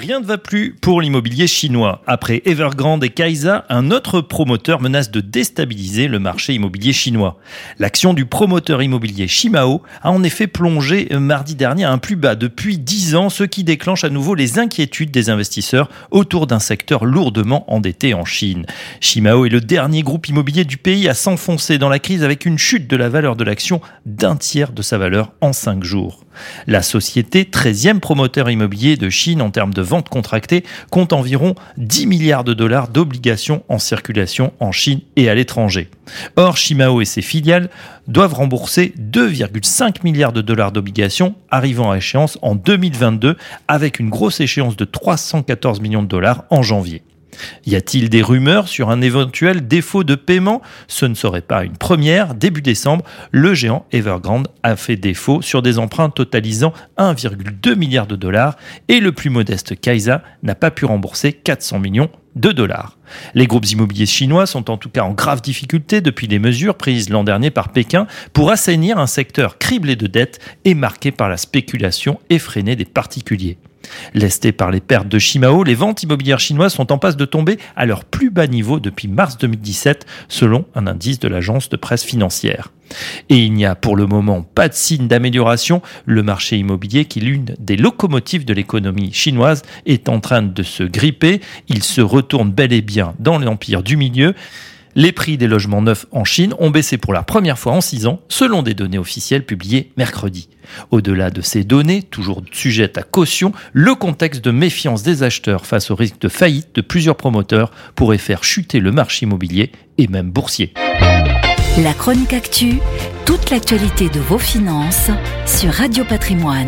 Rien ne va plus pour l'immobilier chinois. Après Evergrande et Kaisa, un autre promoteur menace de déstabiliser le marché immobilier chinois. L'action du promoteur immobilier Shimao a en effet plongé mardi dernier à un plus bas depuis 10 ans, ce qui déclenche à nouveau les inquiétudes des investisseurs autour d'un secteur lourdement endetté en Chine. Shimao est le dernier groupe immobilier du pays à s'enfoncer dans la crise avec une chute de la valeur de l'action d'un tiers de sa valeur en 5 jours. La société, 13e promoteur immobilier de Chine en termes de vente contractée, compte environ 10 milliards de dollars d'obligations en circulation en Chine et à l'étranger. Or, Shimao et ses filiales doivent rembourser 2,5 milliards de dollars d'obligations arrivant à échéance en 2022 avec une grosse échéance de 314 millions de dollars en janvier. Y a-t-il des rumeurs sur un éventuel défaut de paiement? Ce ne serait pas une première. Début décembre, le géant Evergrande a fait défaut sur des emprunts totalisant 1,2 milliard de dollars et le plus modeste Kaisa n'a pas pu rembourser 400 millions de dollars. Les groupes immobiliers chinois sont en tout cas en grave difficulté depuis les mesures prises l'an dernier par Pékin pour assainir un secteur criblé de dettes et marqué par la spéculation effrénée des particuliers. Lestés par les pertes de Shimao, les ventes immobilières chinoises sont en passe de tomber à leur plus bas niveau depuis mars 2017, selon un indice de l'agence de presse financière. Et il n'y a pour le moment pas de signe d'amélioration. Le marché immobilier, qui est l'une des locomotives de l'économie chinoise, est en train de se gripper. Il se retourne bel et bien dans l'empire du milieu. Les prix des logements neufs en Chine ont baissé pour la première fois en six ans, selon des données officielles publiées mercredi. Au-delà de ces données, toujours sujettes à caution, le contexte de méfiance des acheteurs face au risque de faillite de plusieurs promoteurs pourrait faire chuter le marché immobilier et même boursier. La chronique actu, toute l'actualité de vos finances sur Radio Patrimoine.